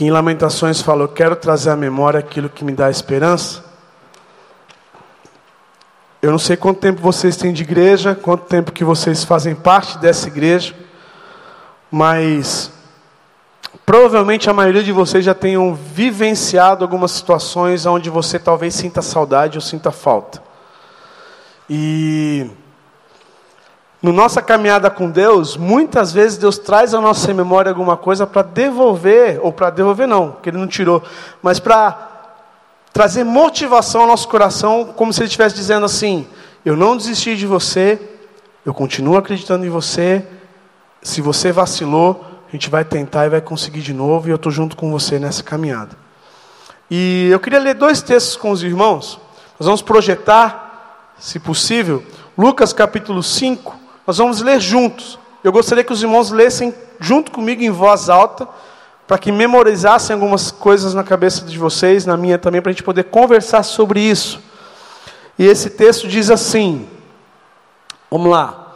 que em Lamentações fala: Eu quero trazer à memória aquilo que me dá esperança. Eu não sei quanto tempo vocês têm de igreja, quanto tempo que vocês fazem parte dessa igreja, mas provavelmente a maioria de vocês já tenham vivenciado algumas situações onde você talvez sinta saudade ou sinta falta. E no nossa caminhada com Deus, muitas vezes Deus traz à nossa memória alguma coisa para devolver, ou para devolver não, que Ele não tirou, mas para trazer motivação ao nosso coração, como se ele estivesse dizendo assim: Eu não desisti de você, eu continuo acreditando em você. Se você vacilou, a gente vai tentar e vai conseguir de novo, e eu estou junto com você nessa caminhada. E eu queria ler dois textos com os irmãos. Nós vamos projetar, se possível, Lucas capítulo 5. Nós vamos ler juntos. Eu gostaria que os irmãos lessem junto comigo em voz alta para que memorizassem algumas coisas na cabeça de vocês, na minha também, para a gente poder conversar sobre isso. E esse texto diz assim: vamos lá.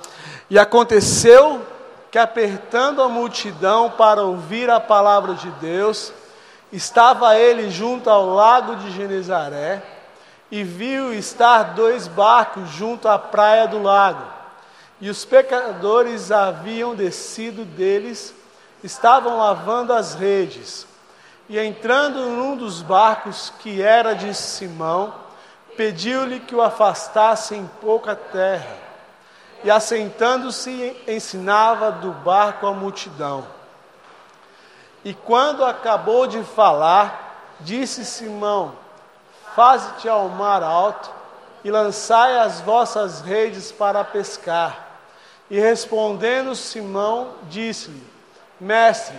E aconteceu que, apertando a multidão para ouvir a palavra de Deus, estava ele junto ao lago de Genezaré e viu estar dois barcos junto à praia do lago. E os pecadores haviam descido deles estavam lavando as redes, e entrando num dos barcos, que era de Simão, pediu-lhe que o afastasse em pouca terra, e assentando-se ensinava do barco a multidão. E quando acabou de falar, disse Simão: Faze-te ao mar alto e lançai as vossas redes para pescar. E respondendo Simão, disse-lhe: Mestre,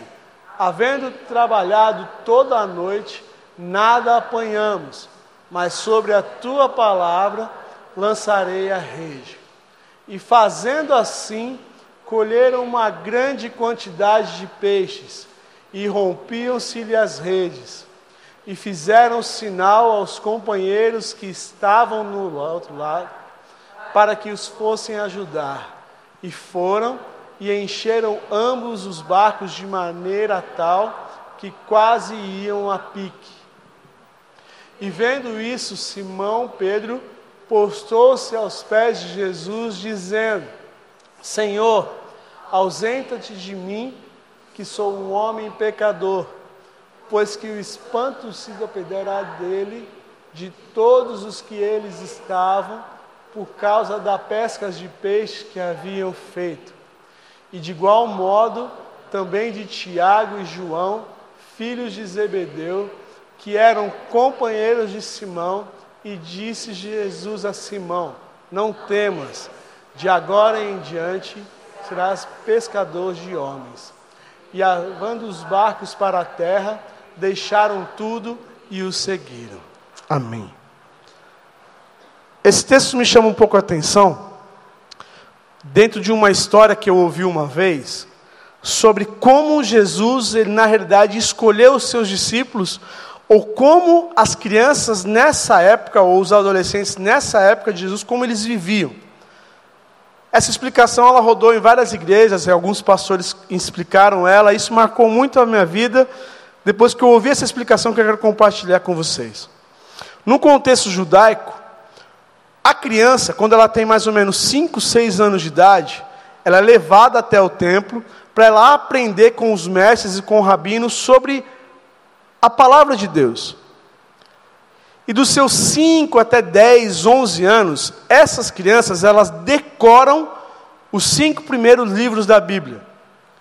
havendo trabalhado toda a noite, nada apanhamos, mas sobre a tua palavra lançarei a rede. E fazendo assim, colheram uma grande quantidade de peixes, e rompiam-se-lhe as redes. E fizeram sinal aos companheiros que estavam no outro lado, para que os fossem ajudar. E foram e encheram ambos os barcos de maneira tal que quase iam a pique. E vendo isso, Simão Pedro postou-se aos pés de Jesus, dizendo: Senhor, ausenta-te de mim, que sou um homem pecador, pois que o espanto se dependerá dele, de todos os que eles estavam, por causa da pesca de peixe que haviam feito e de igual modo também de Tiago e João, filhos de Zebedeu, que eram companheiros de Simão, e disse Jesus a Simão: Não temas, de agora em diante serás pescador de homens. E levando os barcos para a terra, deixaram tudo e o seguiram. Amém. Esse texto me chama um pouco a atenção, dentro de uma história que eu ouvi uma vez, sobre como Jesus, ele, na realidade, escolheu os seus discípulos, ou como as crianças nessa época, ou os adolescentes nessa época de Jesus, como eles viviam. Essa explicação ela rodou em várias igrejas, e alguns pastores explicaram ela, isso marcou muito a minha vida. Depois que eu ouvi essa explicação, que eu quero compartilhar com vocês. No contexto judaico, a criança, quando ela tem mais ou menos 5, 6 anos de idade, ela é levada até o templo para ela aprender com os mestres e com o rabino sobre a palavra de Deus. E dos seus 5 até 10, 11 anos, essas crianças, elas decoram os cinco primeiros livros da Bíblia,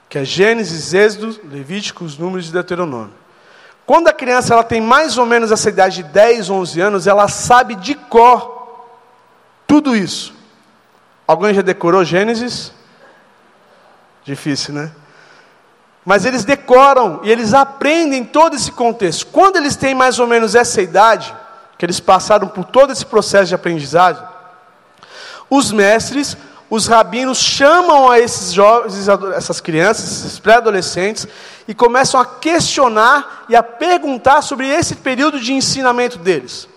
que é Gênesis, Êxodo, Levíticos, Números e Deuteronômio. Quando a criança ela tem mais ou menos essa idade de 10, 11 anos, ela sabe de cor tudo isso. Alguém já decorou Gênesis? Difícil, né? Mas eles decoram e eles aprendem todo esse contexto. Quando eles têm mais ou menos essa idade, que eles passaram por todo esse processo de aprendizagem, os mestres, os rabinos chamam a esses jovens, essas crianças, esses pré-adolescentes, e começam a questionar e a perguntar sobre esse período de ensinamento deles.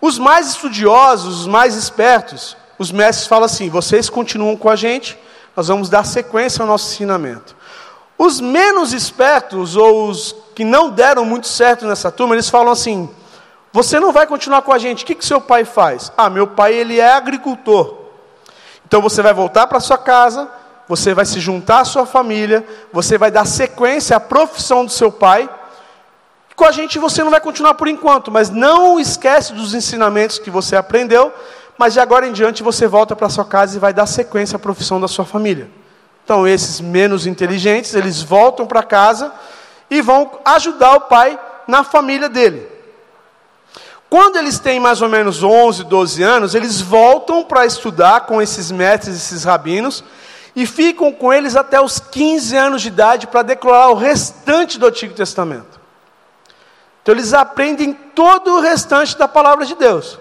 Os mais estudiosos, os mais espertos, os mestres falam assim: vocês continuam com a gente, nós vamos dar sequência ao nosso ensinamento. Os menos espertos, ou os que não deram muito certo nessa turma, eles falam assim: você não vai continuar com a gente, o que, que seu pai faz? Ah, meu pai ele é agricultor. Então você vai voltar para sua casa, você vai se juntar à sua família, você vai dar sequência à profissão do seu pai. Com a gente você não vai continuar por enquanto, mas não esquece dos ensinamentos que você aprendeu, mas de agora em diante você volta para sua casa e vai dar sequência à profissão da sua família. Então esses menos inteligentes, eles voltam para casa e vão ajudar o pai na família dele. Quando eles têm mais ou menos 11, 12 anos, eles voltam para estudar com esses mestres, esses rabinos, e ficam com eles até os 15 anos de idade para declarar o restante do Antigo Testamento. Então eles aprendem todo o restante da palavra de Deus,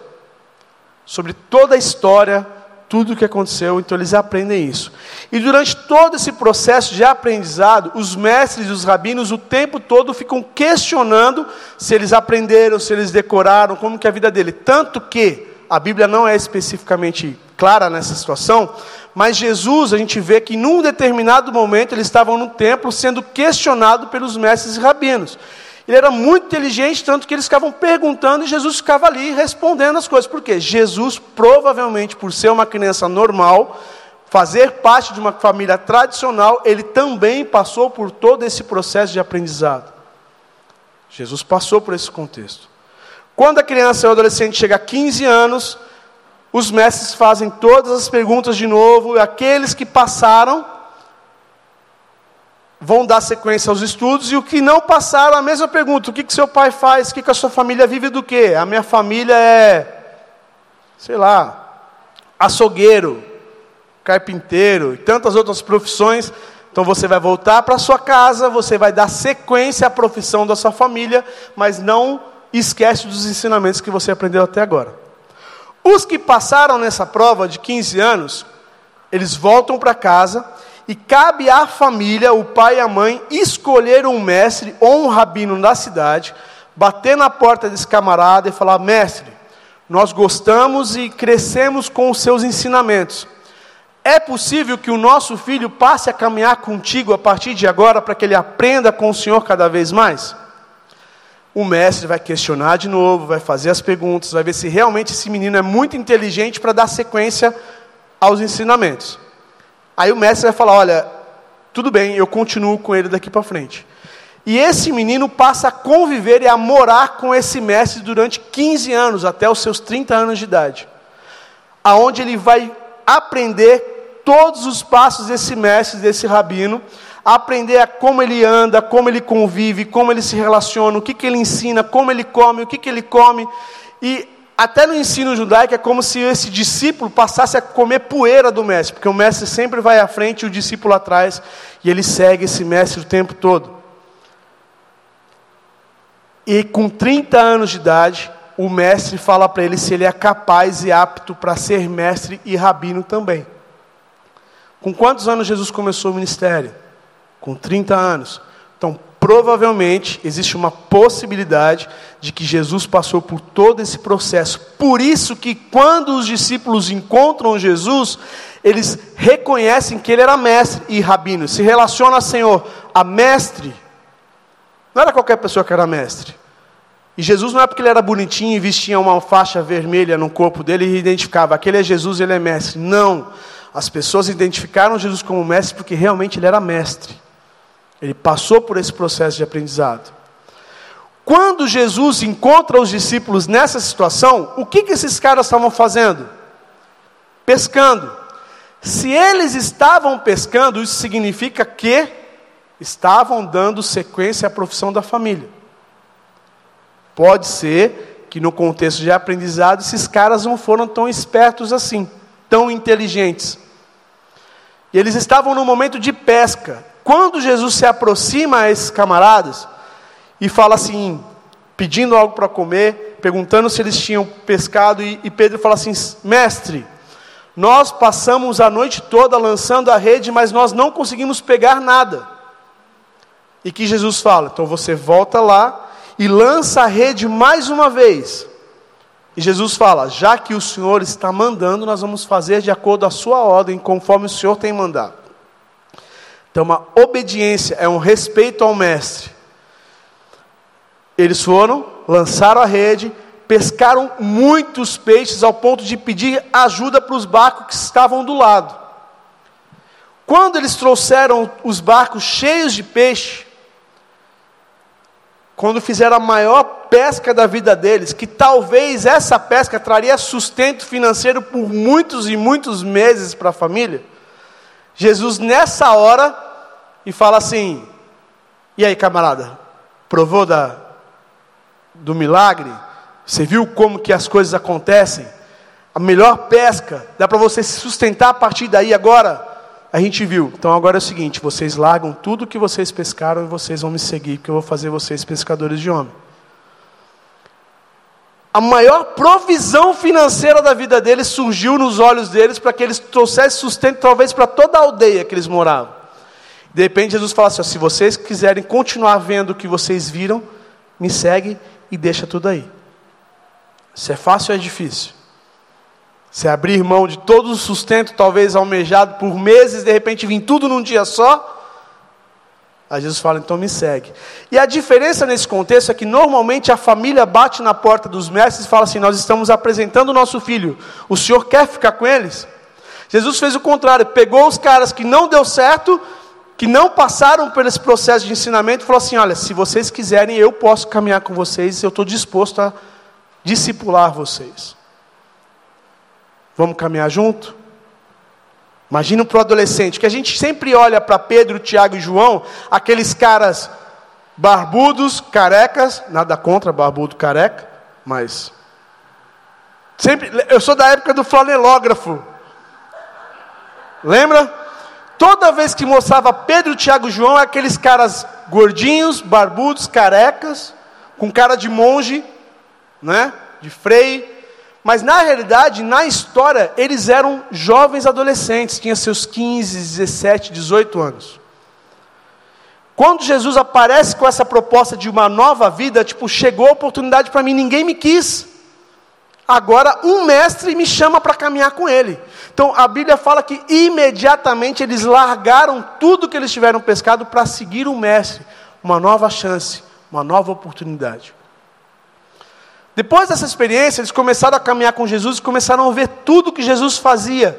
sobre toda a história, tudo o que aconteceu, então eles aprendem isso. E durante todo esse processo de aprendizado, os mestres e os rabinos o tempo todo ficam questionando se eles aprenderam, se eles decoraram, como que é a vida dele. Tanto que a Bíblia não é especificamente clara nessa situação, mas Jesus, a gente vê que num determinado momento eles estavam no templo sendo questionado pelos mestres e rabinos. Ele era muito inteligente, tanto que eles ficavam perguntando e Jesus ficava ali respondendo as coisas. Por quê? Jesus, provavelmente, por ser uma criança normal, fazer parte de uma família tradicional, ele também passou por todo esse processo de aprendizado. Jesus passou por esse contexto. Quando a criança ou adolescente chega a 15 anos, os mestres fazem todas as perguntas de novo, e aqueles que passaram vão dar sequência aos estudos, e o que não passaram, a mesma pergunta: o que, que seu pai faz? O que, que a sua família vive do quê? A minha família é, sei lá, açougueiro, carpinteiro e tantas outras profissões. Então você vai voltar para sua casa, você vai dar sequência à profissão da sua família, mas não esquece dos ensinamentos que você aprendeu até agora. Os que passaram nessa prova de 15 anos, eles voltam para casa e cabe à família, o pai e a mãe, escolher um mestre ou um rabino da cidade, bater na porta desse camarada e falar: Mestre, nós gostamos e crescemos com os seus ensinamentos. É possível que o nosso filho passe a caminhar contigo a partir de agora para que ele aprenda com o Senhor cada vez mais? O mestre vai questionar de novo, vai fazer as perguntas, vai ver se realmente esse menino é muito inteligente para dar sequência aos ensinamentos. Aí o mestre vai falar: Olha, tudo bem, eu continuo com ele daqui para frente. E esse menino passa a conviver e a morar com esse mestre durante 15 anos, até os seus 30 anos de idade. Aonde ele vai aprender todos os passos desse mestre, desse rabino, aprender a como ele anda, como ele convive, como ele se relaciona, o que, que ele ensina, como ele come, o que, que ele come. E até no ensino judaico é como se esse discípulo passasse a comer poeira do mestre, porque o mestre sempre vai à frente e o discípulo atrás, e ele segue esse mestre o tempo todo. E com 30 anos de idade, o mestre fala para ele se ele é capaz e apto para ser mestre e rabino também. Com quantos anos Jesus começou o ministério? Com 30 anos. Então, provavelmente existe uma possibilidade de que Jesus passou por todo esse processo. Por isso que quando os discípulos encontram Jesus, eles reconhecem que ele era mestre e rabino, se relaciona a Senhor, a mestre. Não era qualquer pessoa que era mestre. E Jesus não é porque ele era bonitinho e vestia uma faixa vermelha no corpo dele e identificava, aquele é Jesus, ele é mestre. Não. As pessoas identificaram Jesus como mestre porque realmente ele era mestre. Ele passou por esse processo de aprendizado. Quando Jesus encontra os discípulos nessa situação, o que, que esses caras estavam fazendo? Pescando. Se eles estavam pescando, isso significa que estavam dando sequência à profissão da família. Pode ser que no contexto de aprendizado esses caras não foram tão espertos assim, tão inteligentes. E eles estavam no momento de pesca. Quando Jesus se aproxima a esses camaradas e fala assim, pedindo algo para comer, perguntando se eles tinham pescado, e, e Pedro fala assim: Mestre, nós passamos a noite toda lançando a rede, mas nós não conseguimos pegar nada. E que Jesus fala: Então você volta lá e lança a rede mais uma vez. E Jesus fala: Já que o Senhor está mandando, nós vamos fazer de acordo com a sua ordem, conforme o Senhor tem mandado. Então, uma obediência, é um respeito ao mestre. Eles foram, lançaram a rede, pescaram muitos peixes ao ponto de pedir ajuda para os barcos que estavam do lado. Quando eles trouxeram os barcos cheios de peixe, quando fizeram a maior pesca da vida deles, que talvez essa pesca traria sustento financeiro por muitos e muitos meses para a família, Jesus nessa hora e fala assim: "E aí, camarada, provou da do milagre? Você viu como que as coisas acontecem? A melhor pesca, dá para você se sustentar a partir daí agora?" a gente viu. Então agora é o seguinte: vocês largam tudo que vocês pescaram e vocês vão me seguir, porque eu vou fazer vocês pescadores de homem. A maior provisão financeira da vida deles surgiu nos olhos deles para que eles trouxessem sustento, talvez para toda a aldeia que eles moravam. De repente Jesus fala assim: ó, se vocês quiserem continuar vendo o que vocês viram, me segue e deixa tudo aí. Se é fácil ou é difícil? Se abrir mão de todo o sustento, talvez almejado por meses, de repente vir tudo num dia só. Aí Jesus fala, então me segue. E a diferença nesse contexto é que normalmente a família bate na porta dos mestres e fala assim: Nós estamos apresentando o nosso filho, o senhor quer ficar com eles? Jesus fez o contrário, pegou os caras que não deu certo, que não passaram por esse processo de ensinamento, e falou assim: Olha, se vocês quiserem, eu posso caminhar com vocês, eu estou disposto a discipular vocês. Vamos caminhar junto? Imagina para o adolescente, que a gente sempre olha para Pedro, Tiago e João, aqueles caras barbudos, carecas, nada contra barbudo, careca, mas sempre, eu sou da época do flanelógrafo. Lembra? Toda vez que mostrava Pedro, Tiago e João, aqueles caras gordinhos, barbudos, carecas, com cara de monge, né? De freio, mas na realidade, na história, eles eram jovens adolescentes, tinham seus 15, 17, 18 anos. Quando Jesus aparece com essa proposta de uma nova vida, tipo, chegou a oportunidade para mim, ninguém me quis. Agora um mestre me chama para caminhar com ele. Então a Bíblia fala que imediatamente eles largaram tudo que eles tiveram pescado para seguir o mestre, uma nova chance, uma nova oportunidade. Depois dessa experiência, eles começaram a caminhar com Jesus e começaram a ver tudo que Jesus fazia.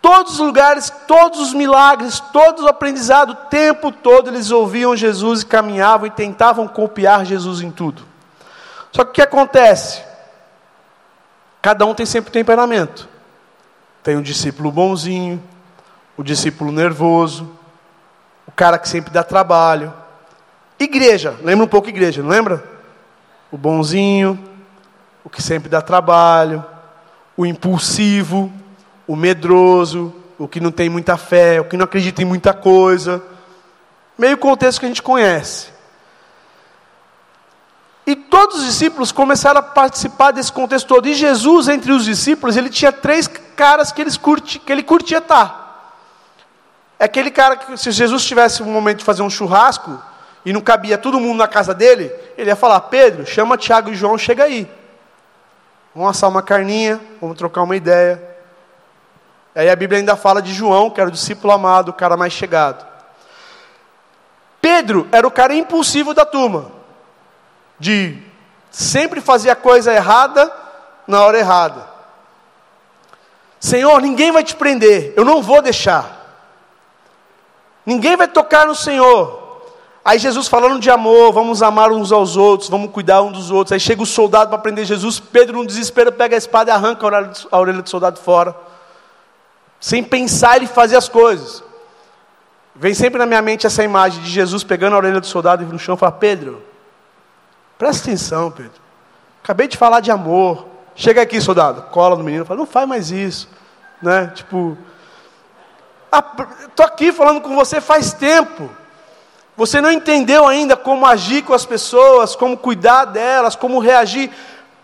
Todos os lugares, todos os milagres, todo o aprendizado, o tempo todo eles ouviam Jesus e caminhavam e tentavam copiar Jesus em tudo. Só que o que acontece? Cada um tem sempre temperamento. Tem o um discípulo bonzinho, o discípulo nervoso, o cara que sempre dá trabalho. Igreja, lembra um pouco igreja, não lembra? O bonzinho, o que sempre dá trabalho, o impulsivo, o medroso, o que não tem muita fé, o que não acredita em muita coisa. Meio contexto que a gente conhece. E todos os discípulos começaram a participar desse contexto todo. E Jesus, entre os discípulos, ele tinha três caras que, eles curti, que ele curtia estar. É aquele cara que, se Jesus tivesse um momento de fazer um churrasco, e não cabia todo mundo na casa dele, ele ia falar: Pedro, chama Tiago e João, chega aí. Vamos assar uma carninha, vamos trocar uma ideia. Aí a Bíblia ainda fala de João, que era o discípulo amado, o cara mais chegado. Pedro era o cara impulsivo da turma, de sempre fazer a coisa errada na hora errada. Senhor, ninguém vai te prender, eu não vou deixar. Ninguém vai tocar no Senhor. Aí Jesus falando de amor, vamos amar uns aos outros, vamos cuidar uns dos outros. Aí chega o soldado para prender Jesus, Pedro, no desespero, pega a espada e arranca a orelha do soldado fora. Sem pensar, ele fazia as coisas. Vem sempre na minha mente essa imagem de Jesus pegando a orelha do soldado e no chão e fala: Pedro, presta atenção, Pedro. Acabei de falar de amor. Chega aqui, soldado, cola no menino, fala: não faz mais isso. Né? Tipo, estou aqui falando com você faz tempo. Você não entendeu ainda como agir com as pessoas, como cuidar delas, como reagir.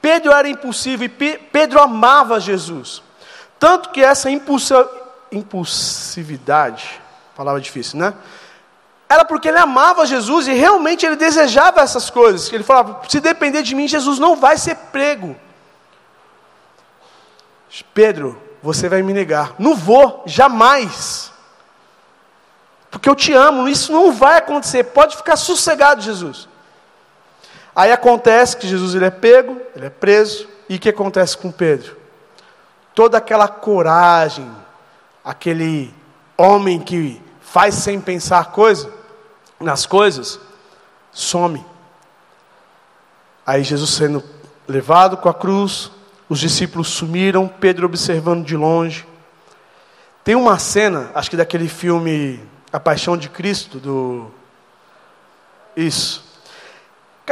Pedro era impulsivo e Pedro amava Jesus. Tanto que essa impulsividade, palavra difícil, né? Era porque ele amava Jesus e realmente ele desejava essas coisas. Ele falava: se depender de mim, Jesus não vai ser prego. Pedro, você vai me negar. Não vou, jamais. Porque eu te amo, isso não vai acontecer, pode ficar sossegado, Jesus. Aí acontece que Jesus ele é pego, ele é preso, e o que acontece com Pedro? Toda aquela coragem, aquele homem que faz sem pensar coisa, nas coisas, some. Aí Jesus sendo levado com a cruz, os discípulos sumiram, Pedro observando de longe. Tem uma cena, acho que daquele filme A Paixão de Cristo, do. Isso.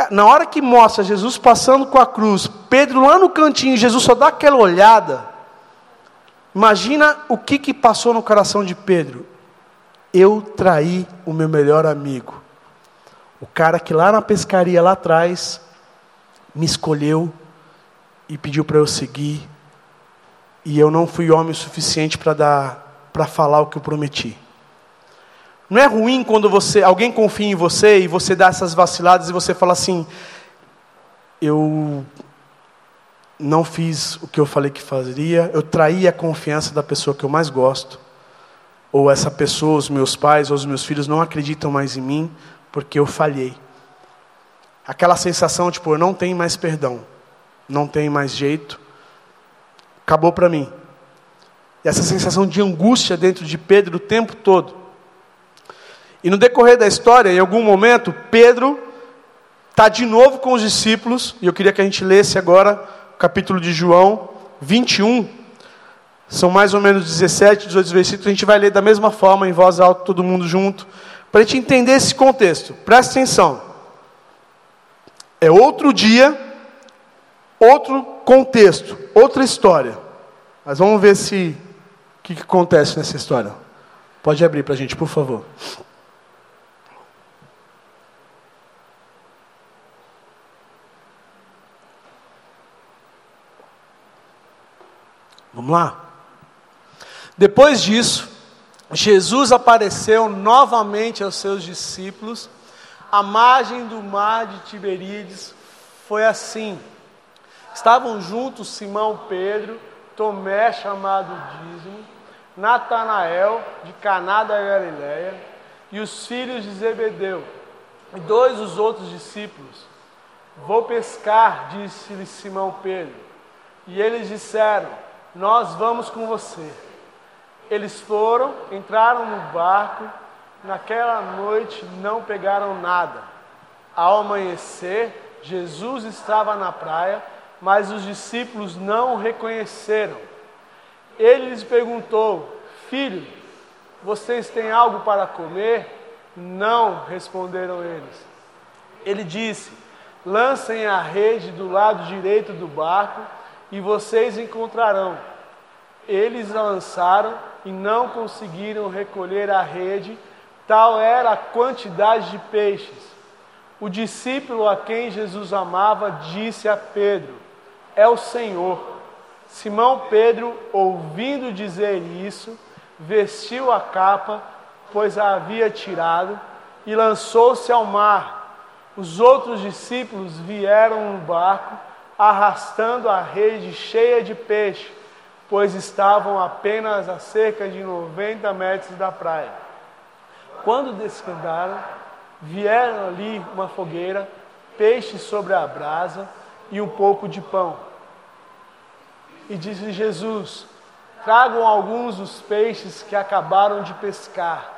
Na hora que mostra Jesus passando com a cruz, Pedro lá no cantinho, Jesus só dá aquela olhada. Imagina o que, que passou no coração de Pedro. Eu traí o meu melhor amigo. O cara que lá na pescaria lá atrás me escolheu e pediu para eu seguir. E eu não fui homem o suficiente para dar para falar o que eu prometi. Não é ruim quando você, alguém confia em você e você dá essas vaciladas e você fala assim: eu não fiz o que eu falei que faria, eu traí a confiança da pessoa que eu mais gosto, ou essa pessoa, os meus pais ou os meus filhos não acreditam mais em mim porque eu falhei. Aquela sensação tipo, eu não tenho mais perdão, não tem mais jeito, acabou para mim. E essa sensação de angústia dentro de Pedro o tempo todo. E no decorrer da história, em algum momento, Pedro está de novo com os discípulos, e eu queria que a gente lesse agora o capítulo de João 21. São mais ou menos 17, 18 versículos, a gente vai ler da mesma forma, em voz alta, todo mundo junto, para a gente entender esse contexto. Presta atenção. É outro dia, outro contexto, outra história. Mas vamos ver se o que, que acontece nessa história. Pode abrir para a gente, por favor. Vamos lá? Depois disso, Jesus apareceu novamente aos seus discípulos à margem do mar de Tiberíades. Foi assim: estavam juntos Simão Pedro, Tomé, chamado Dízimo, Natanael, de Caná da Galileia, e os filhos de Zebedeu, e dois dos outros discípulos. Vou pescar, disse-lhe Simão Pedro. E eles disseram: nós vamos com você. Eles foram, entraram no barco, naquela noite não pegaram nada. Ao amanhecer, Jesus estava na praia, mas os discípulos não o reconheceram. Ele lhes perguntou: Filho, vocês têm algo para comer? Não, responderam eles. Ele disse: Lancem a rede do lado direito do barco e vocês encontrarão. Eles lançaram e não conseguiram recolher a rede, tal era a quantidade de peixes. O discípulo a quem Jesus amava disse a Pedro: É o Senhor. Simão Pedro, ouvindo dizer isso, vestiu a capa, pois a havia tirado, e lançou-se ao mar. Os outros discípulos vieram no barco arrastando a rede cheia de peixe, pois estavam apenas a cerca de 90 metros da praia. Quando descandaram, vieram ali uma fogueira, peixe sobre a brasa e um pouco de pão. E disse Jesus: Tragam alguns dos peixes que acabaram de pescar.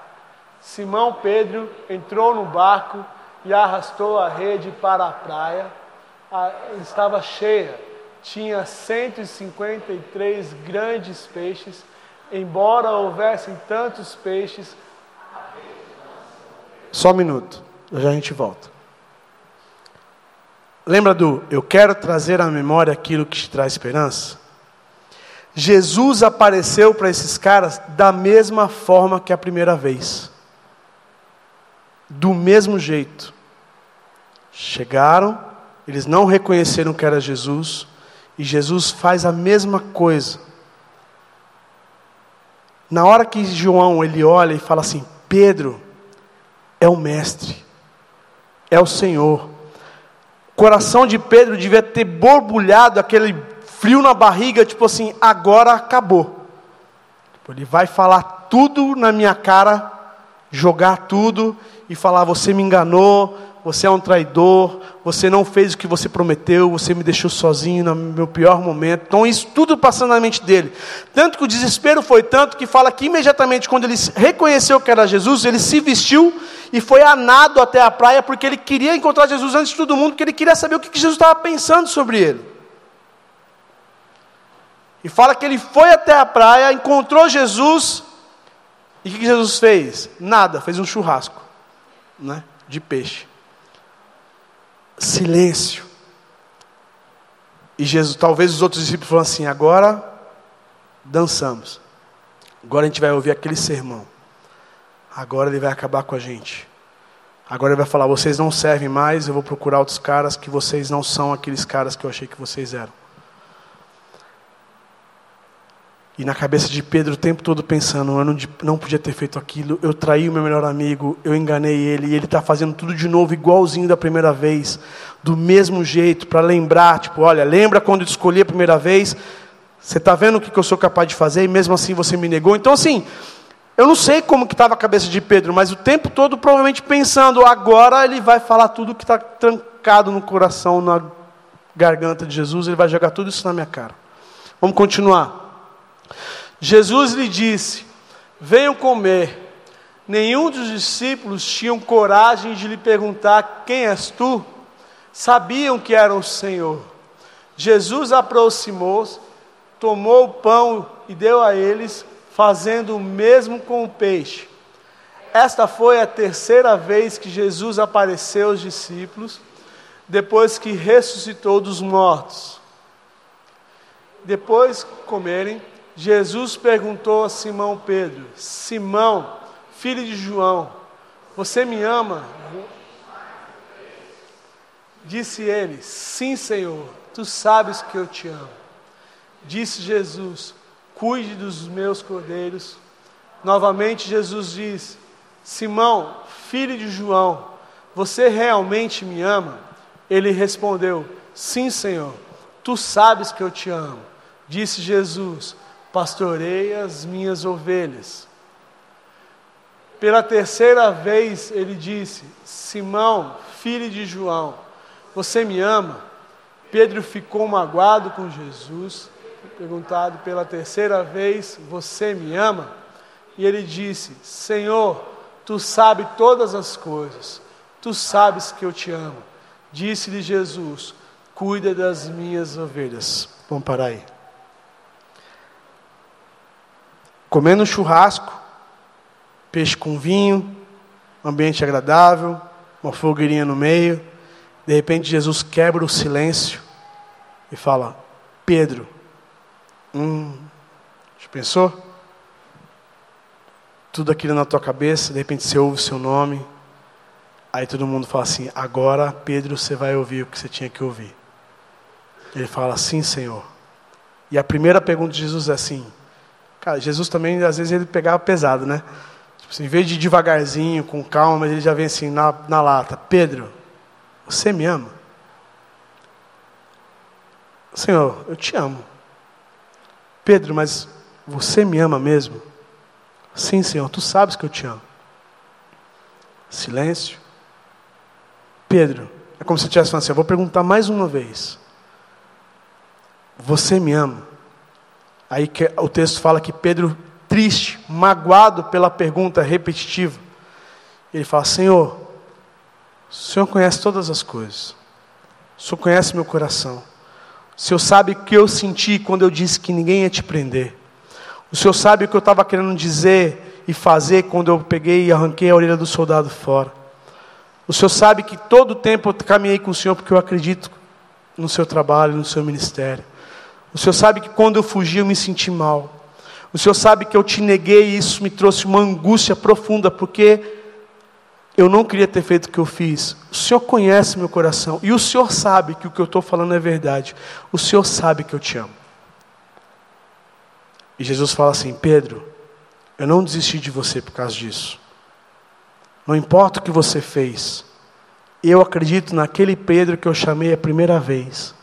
Simão Pedro entrou no barco e arrastou a rede para a praia estava cheia, tinha 153 grandes peixes, embora houvessem tantos peixes. Só um minuto, já a gente volta. Lembra do eu quero trazer à memória aquilo que te traz esperança? Jesus apareceu para esses caras da mesma forma que a primeira vez. Do mesmo jeito. Chegaram, eles não reconheceram que era Jesus, e Jesus faz a mesma coisa. Na hora que João ele olha e fala assim: Pedro é o mestre, é o Senhor. O coração de Pedro devia ter borbulhado aquele frio na barriga, tipo assim, agora acabou. Tipo, ele vai falar tudo na minha cara jogar tudo e falar: Você me enganou, você é um traidor, você não fez o que você prometeu, você me deixou sozinho no meu pior momento. Então, isso tudo passando na mente dele. Tanto que o desespero foi tanto que fala que imediatamente, quando ele reconheceu que era Jesus, ele se vestiu e foi a nado até a praia, porque ele queria encontrar Jesus antes de todo mundo, porque ele queria saber o que Jesus estava pensando sobre ele. E fala que ele foi até a praia, encontrou Jesus, e o que Jesus fez? Nada, fez um churrasco né, de peixe silêncio. E Jesus, talvez os outros discípulos falaram assim: agora dançamos. Agora a gente vai ouvir aquele sermão. Agora ele vai acabar com a gente. Agora ele vai falar: vocês não servem mais, eu vou procurar outros caras que vocês não são aqueles caras que eu achei que vocês eram. E na cabeça de Pedro o tempo todo pensando: eu não, não podia ter feito aquilo, eu traí o meu melhor amigo, eu enganei ele, e ele está fazendo tudo de novo, igualzinho da primeira vez, do mesmo jeito, para lembrar: tipo, olha, lembra quando eu te escolhi a primeira vez? Você está vendo o que eu sou capaz de fazer e mesmo assim você me negou? Então, assim, eu não sei como que estava a cabeça de Pedro, mas o tempo todo provavelmente pensando: agora ele vai falar tudo que está trancado no coração, na garganta de Jesus, ele vai jogar tudo isso na minha cara. Vamos continuar. Jesus lhe disse: Venham comer. Nenhum dos discípulos tinham coragem de lhe perguntar: Quem és tu? Sabiam que era o Senhor. Jesus aproximou-se, tomou o pão e deu a eles, fazendo o mesmo com o peixe. Esta foi a terceira vez que Jesus apareceu aos discípulos, depois que ressuscitou dos mortos. Depois comerem, Jesus perguntou a Simão Pedro: Simão, filho de João, você me ama? Disse ele: Sim, Senhor, tu sabes que eu te amo. Disse Jesus: Cuide dos meus cordeiros. Novamente Jesus disse: Simão, filho de João, você realmente me ama? Ele respondeu: Sim, Senhor, tu sabes que eu te amo. Disse Jesus: pastorei as minhas ovelhas. Pela terceira vez ele disse: Simão, filho de João, você me ama? Pedro ficou magoado com Jesus, perguntado pela terceira vez: Você me ama? E ele disse: Senhor, tu sabes todas as coisas, tu sabes que eu te amo. Disse-lhe Jesus: Cuida das minhas ovelhas. Vamos parar aí. Comendo um churrasco, peixe com vinho, ambiente agradável, uma fogueirinha no meio. De repente, Jesus quebra o silêncio e fala: Pedro, hum, já pensou? Tudo aquilo na tua cabeça, de repente você ouve o seu nome. Aí todo mundo fala assim: Agora, Pedro, você vai ouvir o que você tinha que ouvir. Ele fala: Sim, Senhor. E a primeira pergunta de Jesus é assim: Cara, Jesus também, às vezes, ele pegava pesado, né? Tipo assim, em vez de devagarzinho, com calma, ele já vem assim, na, na lata. Pedro, você me ama? Senhor, eu te amo. Pedro, mas você me ama mesmo? Sim, Senhor, tu sabes que eu te amo. Silêncio. Pedro, é como se eu estivesse falando assim: eu vou perguntar mais uma vez. Você me ama? Aí que o texto fala que Pedro, triste, magoado pela pergunta repetitiva, ele fala: Senhor, o Senhor conhece todas as coisas, o Senhor conhece meu coração, o Senhor sabe o que eu senti quando eu disse que ninguém ia te prender, o Senhor sabe o que eu estava querendo dizer e fazer quando eu peguei e arranquei a orelha do soldado fora. O Senhor sabe que todo o tempo eu caminhei com o Senhor porque eu acredito no seu trabalho, no seu ministério. O Senhor sabe que quando eu fugi eu me senti mal. O Senhor sabe que eu te neguei e isso me trouxe uma angústia profunda, porque eu não queria ter feito o que eu fiz. O Senhor conhece meu coração e o Senhor sabe que o que eu estou falando é verdade. O Senhor sabe que eu te amo. E Jesus fala assim: Pedro, eu não desisti de você por causa disso. Não importa o que você fez, eu acredito naquele Pedro que eu chamei a primeira vez.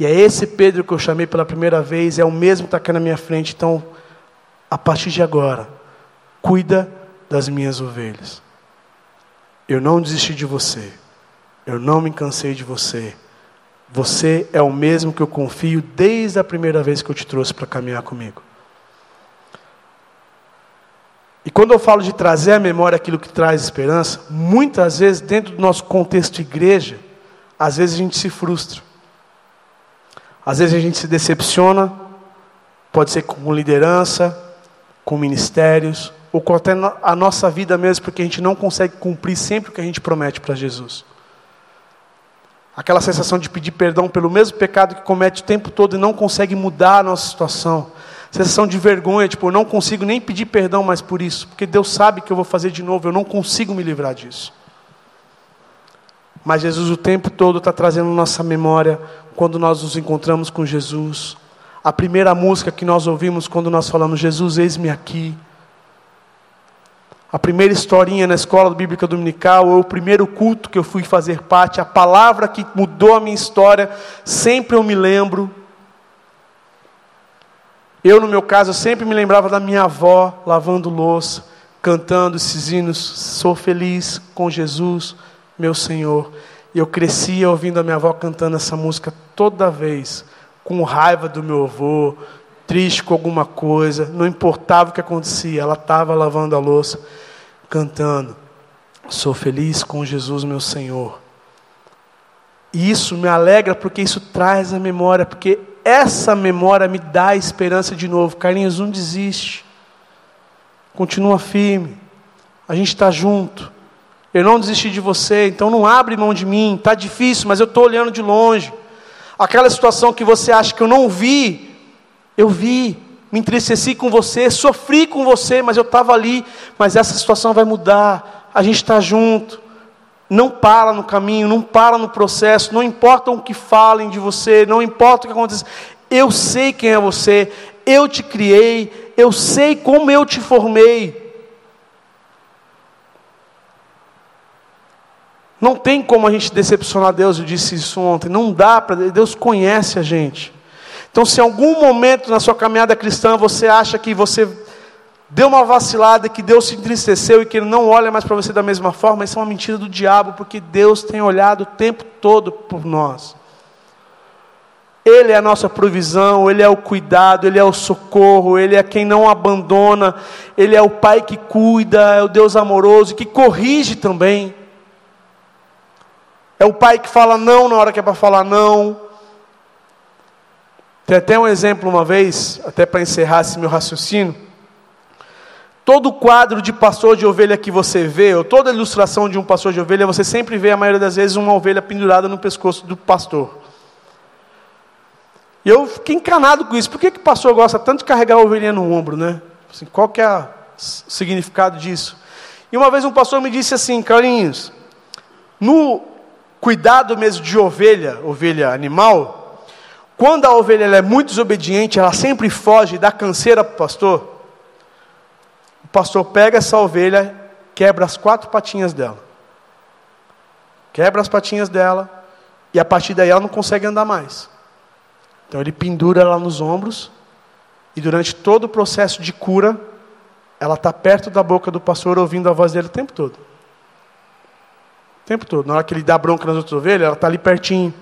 E é esse Pedro que eu chamei pela primeira vez, é o mesmo que está aqui na minha frente. Então, a partir de agora, cuida das minhas ovelhas. Eu não desisti de você. Eu não me cansei de você. Você é o mesmo que eu confio desde a primeira vez que eu te trouxe para caminhar comigo. E quando eu falo de trazer à memória aquilo que traz esperança, muitas vezes, dentro do nosso contexto igreja, às vezes a gente se frustra. Às vezes a gente se decepciona, pode ser com liderança, com ministérios, ou com até a nossa vida mesmo, porque a gente não consegue cumprir sempre o que a gente promete para Jesus. Aquela sensação de pedir perdão pelo mesmo pecado que comete o tempo todo e não consegue mudar a nossa situação. Sensação de vergonha, tipo, eu não consigo nem pedir perdão mais por isso, porque Deus sabe que eu vou fazer de novo, eu não consigo me livrar disso. Mas Jesus o tempo todo está trazendo nossa memória quando nós nos encontramos com Jesus. A primeira música que nós ouvimos quando nós falamos, Jesus, eis-me aqui. A primeira historinha na escola bíblica dominical, ou o primeiro culto que eu fui fazer parte, a palavra que mudou a minha história, sempre eu me lembro. Eu, no meu caso, sempre me lembrava da minha avó lavando louça, cantando esses hinos, sou feliz com Jesus, meu Senhor. E eu crescia ouvindo a minha avó cantando essa música toda vez, com raiva do meu avô, triste com alguma coisa, não importava o que acontecia, ela estava lavando a louça, cantando, sou feliz com Jesus, meu Senhor. E isso me alegra porque isso traz a memória, porque essa memória me dá esperança de novo. Carlinhos, não desiste. Continua firme. A gente está junto. Eu não desisti de você, então não abre mão de mim. Está difícil, mas eu estou olhando de longe. Aquela situação que você acha que eu não vi, eu vi. Me entristeci com você, sofri com você, mas eu estava ali. Mas essa situação vai mudar. A gente está junto. Não para no caminho, não para no processo, não importa o que falem de você, não importa o que aconteça. Eu sei quem é você, eu te criei, eu sei como eu te formei. Não tem como a gente decepcionar Deus, eu disse isso ontem. Não dá para. Deus conhece a gente. Então, se em algum momento na sua caminhada cristã você acha que você deu uma vacilada, que Deus se entristeceu e que Ele não olha mais para você da mesma forma, isso é uma mentira do diabo, porque Deus tem olhado o tempo todo por nós. Ele é a nossa provisão, Ele é o cuidado, Ele é o socorro, Ele é quem não abandona, Ele é o Pai que cuida, é o Deus amoroso que corrige também. É o Pai que fala não na hora que é para falar não. Tem até um exemplo uma vez, até para encerrar esse meu raciocínio. Todo quadro de pastor de ovelha que você vê, ou toda ilustração de um pastor de ovelha, você sempre vê, a maioria das vezes, uma ovelha pendurada no pescoço do pastor. E eu fiquei encanado com isso. Por que, que o pastor gosta tanto de carregar a ovelhinha no ombro, né? Assim, qual que é o significado disso? E uma vez um pastor me disse assim, Carlinhos, no cuidado mesmo de ovelha, ovelha animal, quando a ovelha é muito desobediente, ela sempre foge da canseira para o pastor, o pastor pega essa ovelha, quebra as quatro patinhas dela. Quebra as patinhas dela, e a partir daí ela não consegue andar mais. Então ele pendura ela nos ombros, e durante todo o processo de cura, ela está perto da boca do pastor, ouvindo a voz dele o tempo todo. Tempo todo. Na hora que ele dá bronca nas outras ovelhas, ela está ali pertinho,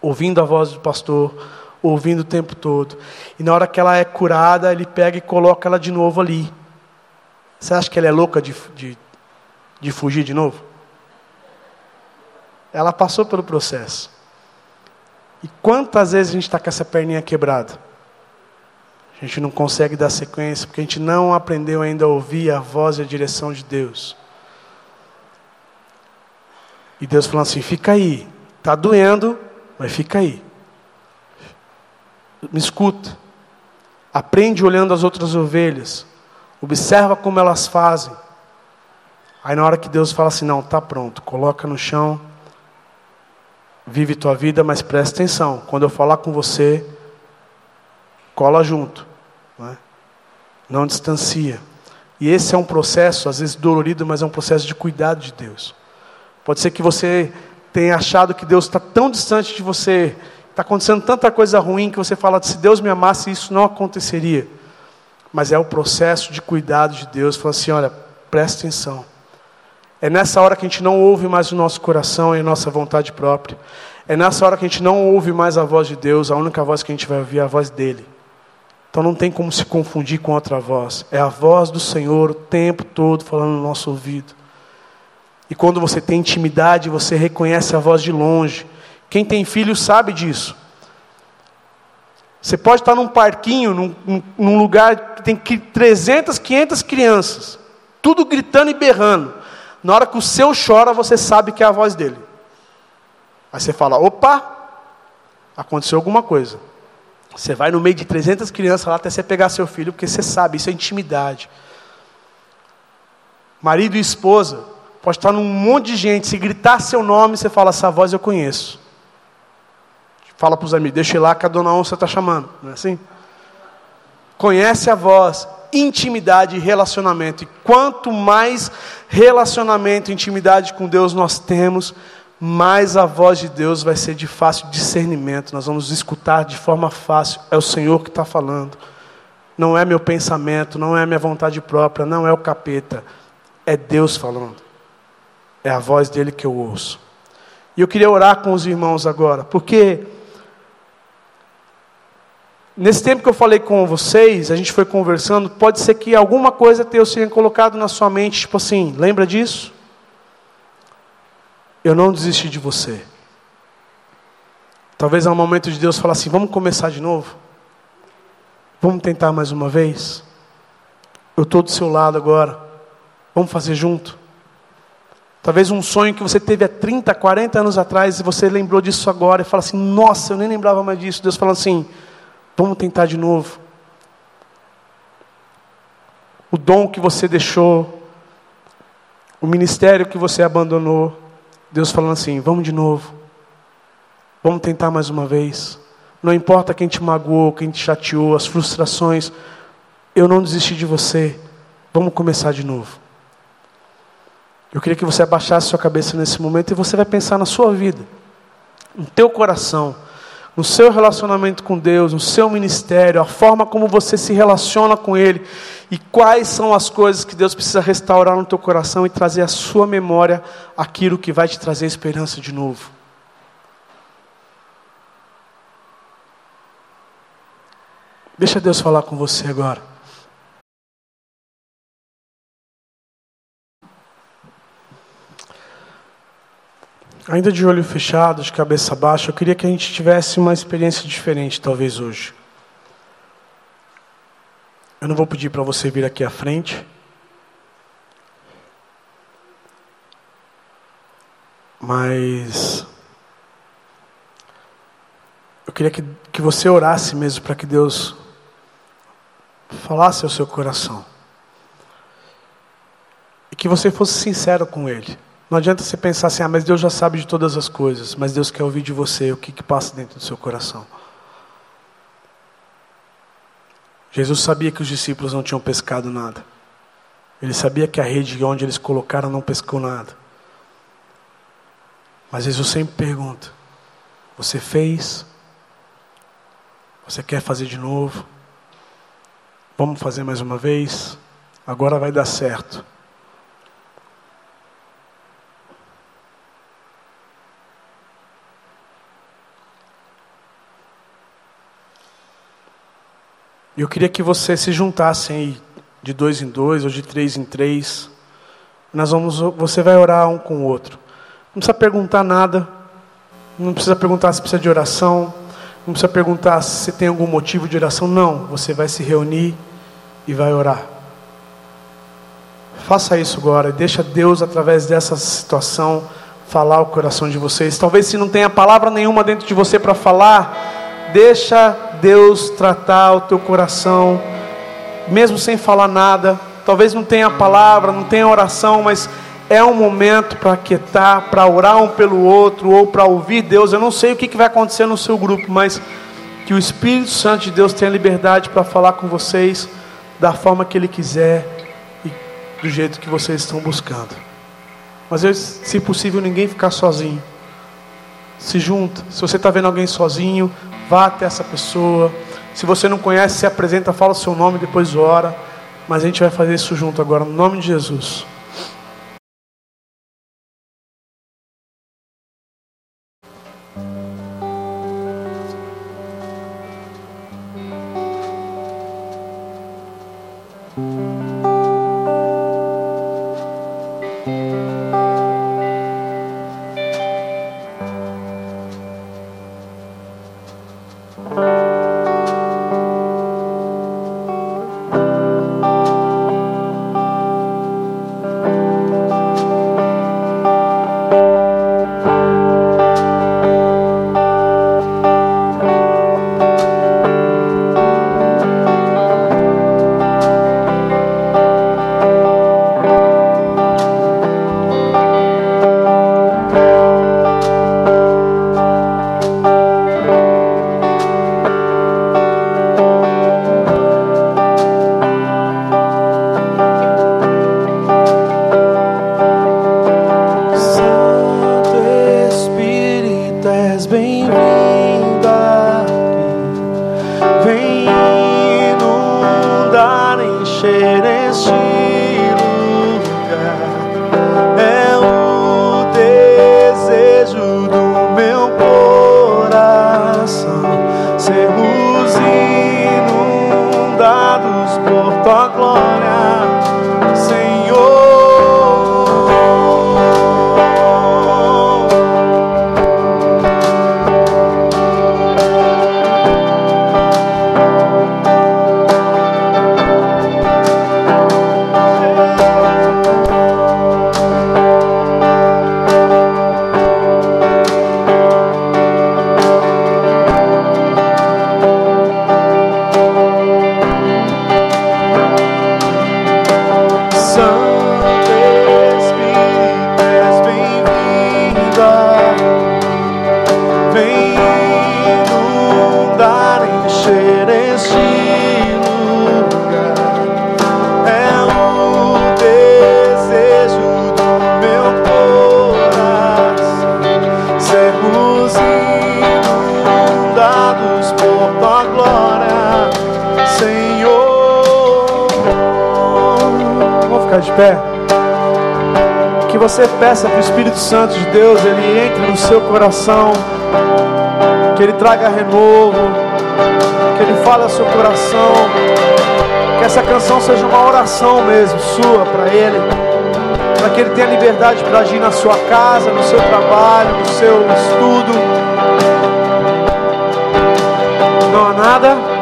ouvindo a voz do pastor, ouvindo o tempo todo. E na hora que ela é curada, ele pega e coloca ela de novo ali. Você acha que ela é louca de, de, de fugir de novo? Ela passou pelo processo. E quantas vezes a gente está com essa perninha quebrada? A gente não consegue dar sequência porque a gente não aprendeu ainda a ouvir a voz e a direção de Deus. E Deus falando assim: fica aí, está doendo, mas fica aí. Me escuta. Aprende olhando as outras ovelhas. Observa como elas fazem. Aí na hora que Deus fala assim, não, tá pronto, coloca no chão, vive tua vida, mas presta atenção. Quando eu falar com você, cola junto. Não, é? não distancia. E esse é um processo, às vezes dolorido, mas é um processo de cuidado de Deus. Pode ser que você tenha achado que Deus está tão distante de você, está acontecendo tanta coisa ruim que você fala, se Deus me amasse, isso não aconteceria mas é o processo de cuidado de Deus. Fala assim: olha, presta atenção. É nessa hora que a gente não ouve mais o nosso coração e a nossa vontade própria. É nessa hora que a gente não ouve mais a voz de Deus, a única voz que a gente vai ouvir é a voz dele. Então não tem como se confundir com outra voz. É a voz do Senhor o tempo todo falando no nosso ouvido. E quando você tem intimidade, você reconhece a voz de longe. Quem tem filho sabe disso. Você pode estar num parquinho, num, num lugar que tem 300, 500 crianças, tudo gritando e berrando. Na hora que o seu chora, você sabe que é a voz dele. Aí você fala: opa, aconteceu alguma coisa. Você vai no meio de 300 crianças lá até você pegar seu filho, porque você sabe, isso é intimidade. Marido e esposa, pode estar num monte de gente, se gritar seu nome, você fala: essa voz eu conheço. Fala para os amigos, deixa eu ir lá que a dona onça está chamando. Não é assim? Conhece a voz, intimidade e relacionamento. E quanto mais relacionamento e intimidade com Deus nós temos, mais a voz de Deus vai ser de fácil discernimento. Nós vamos escutar de forma fácil. É o Senhor que está falando. Não é meu pensamento, não é minha vontade própria, não é o capeta. É Deus falando. É a voz dele que eu ouço. E eu queria orar com os irmãos agora, porque Nesse tempo que eu falei com vocês, a gente foi conversando, pode ser que alguma coisa tenha colocado na sua mente, tipo assim, lembra disso? Eu não desisti de você. Talvez é um momento de Deus falar assim: vamos começar de novo? Vamos tentar mais uma vez? Eu estou do seu lado agora. Vamos fazer junto? Talvez um sonho que você teve há 30, 40 anos atrás e você lembrou disso agora e fala assim: nossa, eu nem lembrava mais disso. Deus fala assim: Vamos tentar de novo. O dom que você deixou, o ministério que você abandonou, Deus falando assim: vamos de novo. Vamos tentar mais uma vez. Não importa quem te magoou, quem te chateou, as frustrações, eu não desisti de você. Vamos começar de novo. Eu queria que você abaixasse sua cabeça nesse momento e você vai pensar na sua vida, no teu coração no seu relacionamento com Deus, no seu ministério, a forma como você se relaciona com Ele e quais são as coisas que Deus precisa restaurar no teu coração e trazer à sua memória aquilo que vai te trazer esperança de novo. Deixa Deus falar com você agora. Ainda de olho fechado, de cabeça baixa, eu queria que a gente tivesse uma experiência diferente, talvez hoje. Eu não vou pedir para você vir aqui à frente. Mas eu queria que, que você orasse mesmo para que Deus falasse ao seu coração. E que você fosse sincero com Ele. Não adianta você pensar assim, ah, mas Deus já sabe de todas as coisas, mas Deus quer ouvir de você o que, que passa dentro do seu coração. Jesus sabia que os discípulos não tinham pescado nada. Ele sabia que a rede onde eles colocaram não pescou nada. Mas Jesus sempre pergunta: Você fez? Você quer fazer de novo? Vamos fazer mais uma vez? Agora vai dar certo. Eu queria que você se juntasse aí, de dois em dois ou de três em três. Nós vamos, você vai orar um com o outro. Não precisa perguntar nada. Não precisa perguntar se precisa de oração. Não precisa perguntar se tem algum motivo de oração. Não. Você vai se reunir e vai orar. Faça isso agora. Deixa Deus, através dessa situação, falar o coração de vocês. Talvez se não tenha palavra nenhuma dentro de você para falar, Deixa Deus tratar o teu coração, mesmo sem falar nada. Talvez não tenha palavra, não tenha oração, mas é um momento para quietar, para orar um pelo outro, ou para ouvir Deus. Eu não sei o que vai acontecer no seu grupo, mas que o Espírito Santo de Deus tenha liberdade para falar com vocês da forma que Ele quiser e do jeito que vocês estão buscando. Mas, se possível, ninguém ficar sozinho. Se junta. Se você está vendo alguém sozinho, vá até essa pessoa. Se você não conhece, se apresenta, fala o seu nome, depois ora. Mas a gente vai fazer isso junto agora, no nome de Jesus. Peça para o Espírito Santo de Deus, ele entre no seu coração, que ele traga renovo, que ele fale ao seu coração, que essa canção seja uma oração mesmo, sua, para ele, para que ele tenha liberdade para agir na sua casa, no seu trabalho, no seu estudo. Não há nada?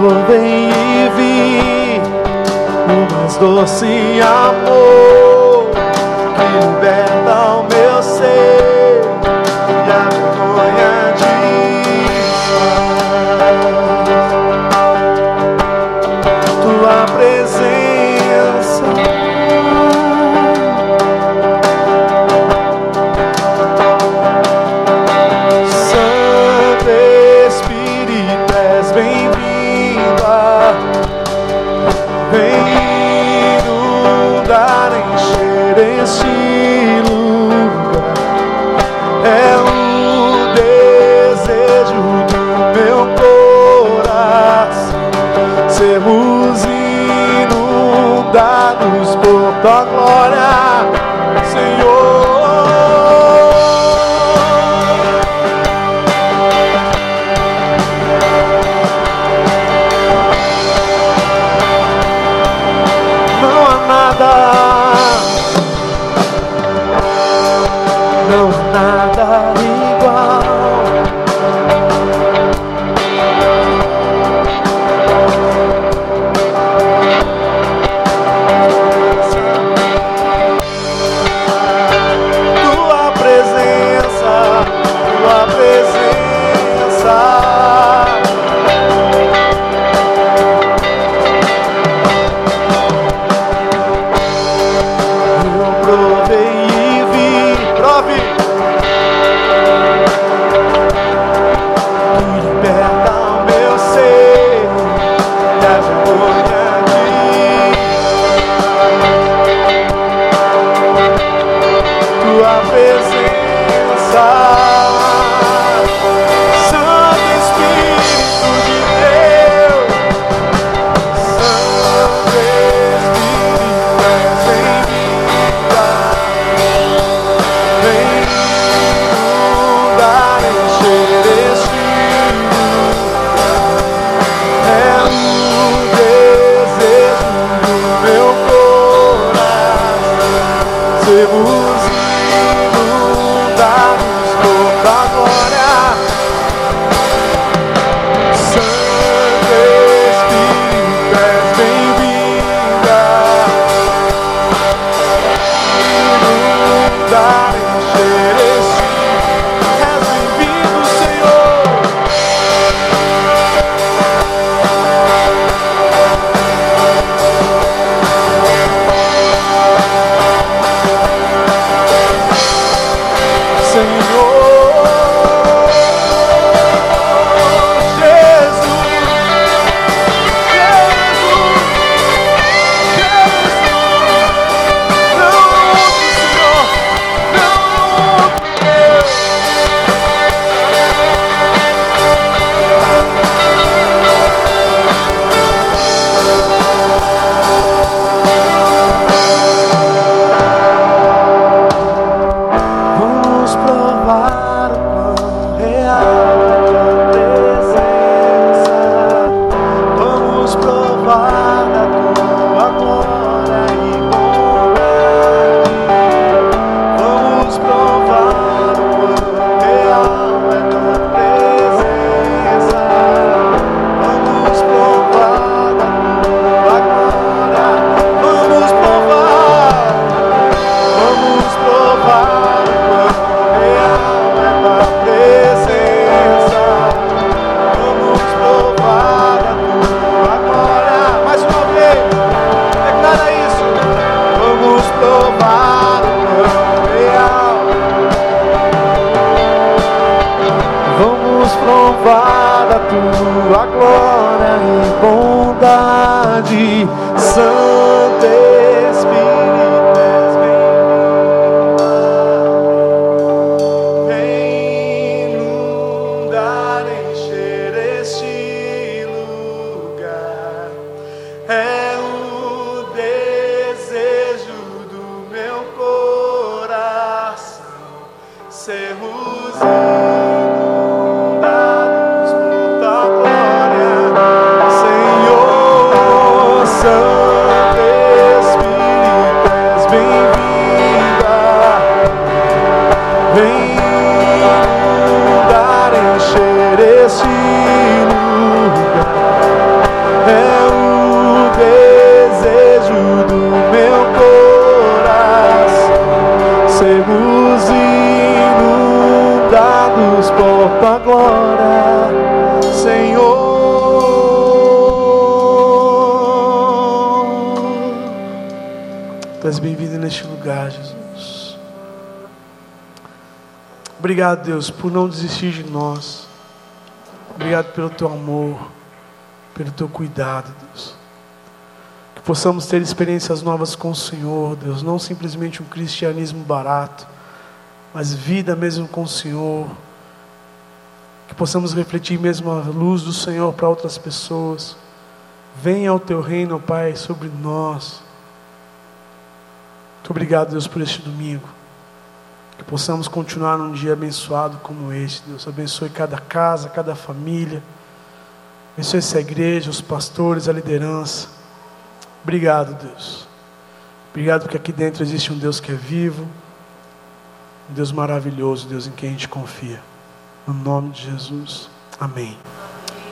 Provei e vi o mais doce amor Obrigado, Deus, por não desistir de nós. Obrigado pelo teu amor, pelo teu cuidado, Deus. Que possamos ter experiências novas com o Senhor, Deus, não simplesmente um cristianismo barato, mas vida mesmo com o Senhor. Que possamos refletir mesmo a luz do Senhor para outras pessoas. Venha o teu reino, Pai, sobre nós. Muito obrigado, Deus, por este domingo. Possamos continuar num dia abençoado como este. Deus abençoe cada casa, cada família. Abençoe essa igreja, os pastores, a liderança. Obrigado, Deus. Obrigado porque aqui dentro existe um Deus que é vivo, um Deus maravilhoso, Deus em quem a gente confia. No nome de Jesus. Amém.